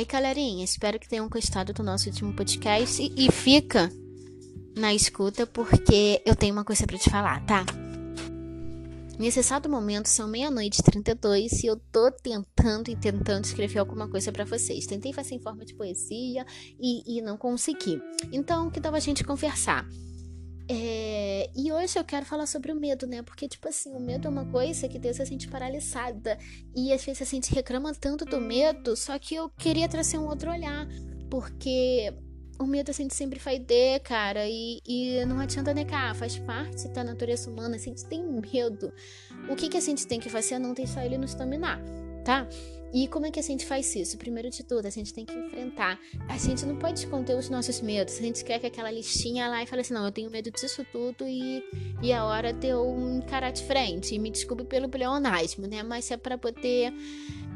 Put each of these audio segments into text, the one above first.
Aí, galerinha, espero que tenham gostado do nosso último podcast e fica na escuta porque eu tenho uma coisa para te falar, tá? Nesse exato momento são meia-noite e 32 e eu tô tentando e tentando escrever alguma coisa para vocês. Tentei fazer em forma de poesia e, e não consegui. Então, que tal a gente conversar? É, e hoje eu quero falar sobre o medo, né? Porque, tipo assim, o medo é uma coisa que deixa a gente paralisada. E às vezes a gente reclama tanto do medo, só que eu queria trazer um outro olhar. Porque o medo a gente sempre vai ter, cara, e, e não adianta negar, faz parte da natureza humana, a gente tem medo. O que, que a gente tem que fazer é não deixar ele nos dominar, tá? E como é que a gente faz isso? Primeiro de tudo, a gente tem que enfrentar. A gente não pode esconder os nossos medos. A gente quer que aquela listinha lá e fale assim: não, eu tenho medo disso tudo e, e a hora de eu encarar de frente. E me desculpe pelo pleonasmo, né? Mas é para poder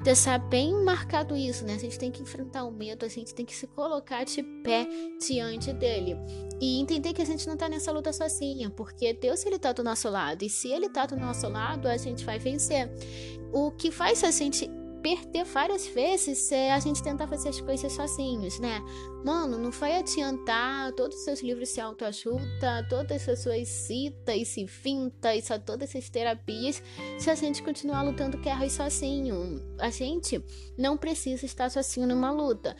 deixar bem marcado isso, né? A gente tem que enfrentar o medo, a gente tem que se colocar de pé diante dele. E entender que a gente não tá nessa luta sozinha, porque Deus ele tá do nosso lado. E se ele tá do nosso lado, a gente vai vencer. O que faz a gente perder várias vezes é a gente tentar fazer as coisas sozinhos, né? Mano, não vai adiantar todos os seus livros se autoajuda, todas as suas citas e fintas, todas essas terapias, se a gente continuar lutando guerras sozinho. A gente não precisa estar sozinho numa luta.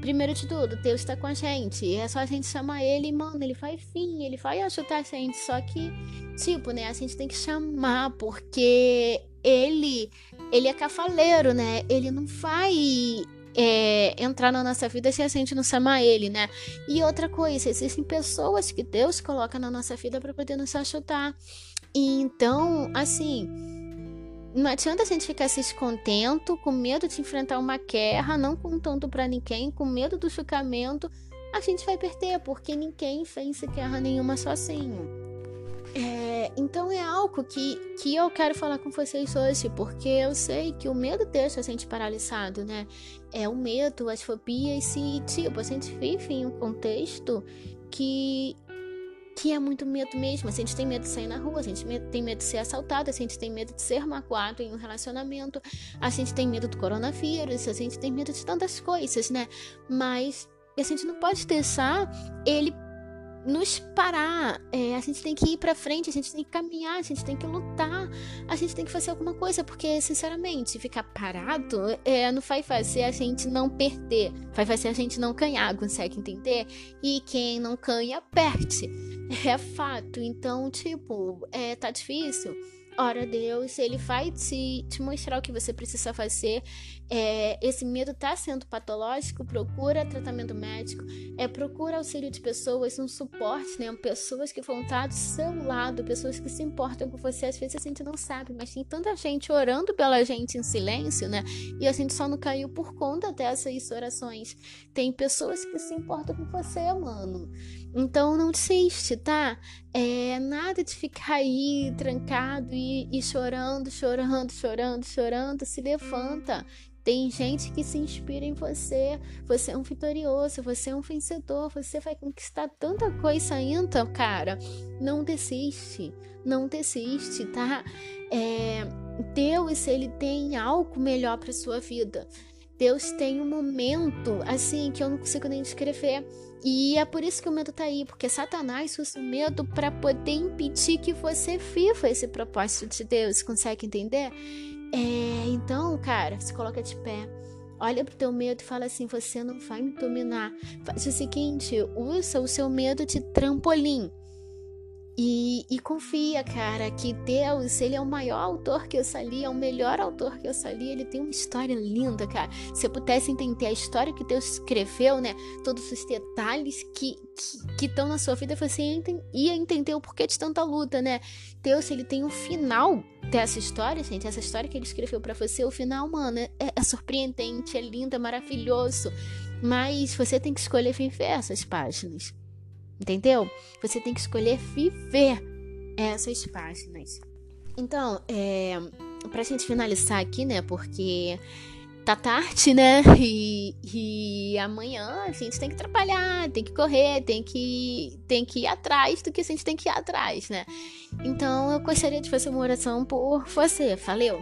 Primeiro de tudo, Deus está com a gente. É só a gente chamar ele, mano, ele vai fim, ele vai ajudar a gente. Só que, tipo, né, a gente tem que chamar, porque ele ele é cafaleiro, né? Ele não vai é, entrar na nossa vida se a gente não chamar ele, né? E outra coisa, existem pessoas que Deus coloca na nossa vida para poder nos. E então, assim, não adianta a gente ficar se descontento, com medo de enfrentar uma guerra, não contando para ninguém, com medo do julgamento, a gente vai perder, porque ninguém vence guerra nenhuma sozinho. É, então é algo que, que eu quero falar com vocês hoje, porque eu sei que o medo deixa a gente paralisado, né? É o medo, as fobias, e tipo, a gente vive em um contexto que, que é muito medo mesmo. A gente tem medo de sair na rua, a gente tem medo de ser assaltado, a gente tem medo de ser magoado em um relacionamento, a gente tem medo do coronavírus, a gente tem medo de tantas coisas, né? Mas a gente não pode deixar ele nos parar, é, a gente tem que ir para frente, a gente tem que caminhar, a gente tem que lutar, a gente tem que fazer alguma coisa, porque, sinceramente, ficar parado é, não vai fazer a gente não perder, vai fazer a gente não ganhar, consegue entender? E quem não ganha, perde. É fato. Então, tipo, é, tá difícil. Ora, Deus, ele vai te, te mostrar o que você precisa fazer. É, esse medo tá sendo patológico, procura tratamento médico, é, procura auxílio de pessoas, um suporte, né? Pessoas que vão estar do seu lado, pessoas que se importam com você. Às vezes a gente não sabe, mas tem tanta gente orando pela gente em silêncio, né? E a gente só não caiu por conta dessas orações. Tem pessoas que se importam com você, mano. Então não desiste, tá? É nada de ficar aí trancado e, e chorando, chorando, chorando, chorando. Se levanta. Tem gente que se inspira em você. Você é um vitorioso, você é um vencedor, você vai conquistar tanta coisa ainda, cara. Não desiste, não desiste, tá? É, Deus, ele tem algo melhor para sua vida. Deus tem um momento assim que eu não consigo nem descrever. E é por isso que o medo tá aí, porque Satanás usa o medo para poder impedir que você viva esse propósito de Deus. Consegue entender? É, então, cara, se coloca de pé. Olha pro teu medo e fala assim: você não vai me dominar. Faz o seguinte: usa o seu medo de trampolim. E, e, confia, cara, que Deus, ele é o maior autor que eu sali, é o melhor autor que eu sali. Ele tem uma história linda, cara. Se eu pudesse entender a história que Deus escreveu, né? Todos os detalhes que que estão na sua vida, você ia entender o porquê de tanta luta, né? Deus, ele tem um final dessa história, gente. Essa história que ele escreveu para você, o final, mano, é, é surpreendente, é lindo, é maravilhoso. Mas você tem que escolher viver essas páginas. Entendeu? Você tem que escolher viver essas páginas. Então, é, pra gente finalizar aqui, né? Porque tá tarde, né? E, e amanhã a gente tem que trabalhar, tem que correr, tem que, tem que ir atrás do que a gente tem que ir atrás, né? Então eu gostaria de fazer uma oração por você. Valeu!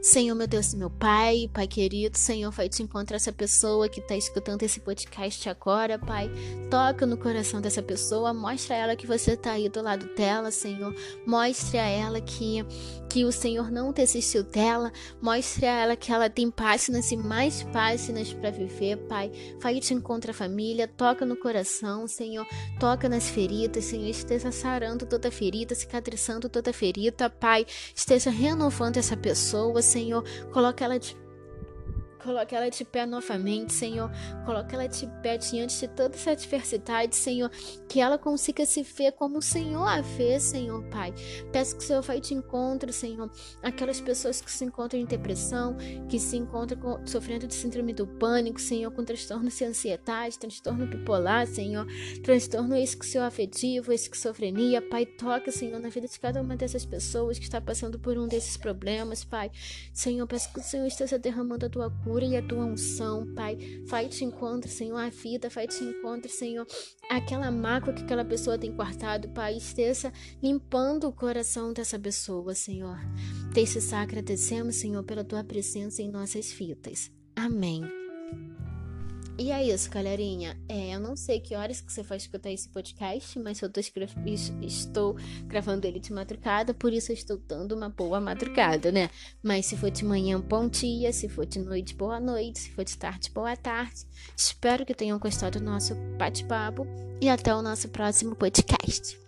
Senhor, meu Deus, meu Pai, Pai querido, Senhor, vai te encontrar essa pessoa que está escutando esse podcast agora, Pai. Toca no coração dessa pessoa, mostra a ela que você está aí do lado dela, Senhor. Mostre a ela que, que o Senhor não desistiu dela. Mostre a ela que ela tem páginas e mais páginas para viver, Pai. Vai te encontrar a família, toca no coração, Senhor. Toca nas feridas, Senhor. Esteja sarando toda ferida, cicatrizando toda ferida, Pai. Esteja renovando essa pessoa, Senhor. Coloca ela de Coloque ela de pé novamente, Senhor. Coloque ela de pé diante de toda essa adversidade, Senhor. Que ela consiga se ver como o Senhor a vê, Senhor, Pai. Peço que o Senhor vai te encontre, Senhor. Aquelas pessoas que se encontram em depressão, que se encontram com, sofrendo de síndrome do pânico, Senhor, com transtorno de ansiedade, transtorno bipolar, Senhor. Transtorno esquizoafetivo, esquizofrenia. Pai, toca, Senhor, na vida de cada uma dessas pessoas que está passando por um desses problemas, Pai. Senhor, peço que o Senhor esteja derramando a tua cura cura e a tua unção, Pai. Vai te encontre, Senhor, a vida, vai te encontre, Senhor, aquela mácula que aquela pessoa tem guardado, Pai, esteja limpando o coração dessa pessoa, Senhor. Desde agradecemos, Senhor, pela tua presença em nossas vidas. Amém. E é isso, galerinha. É, eu não sei que horas que você vai escutar esse podcast, mas eu estou gravando ele de madrugada, por isso eu estou dando uma boa madrugada, né? Mas se for de manhã, bom dia. Se for de noite, boa noite. Se for de tarde, boa tarde. Espero que tenham gostado do nosso bate-papo e até o nosso próximo podcast.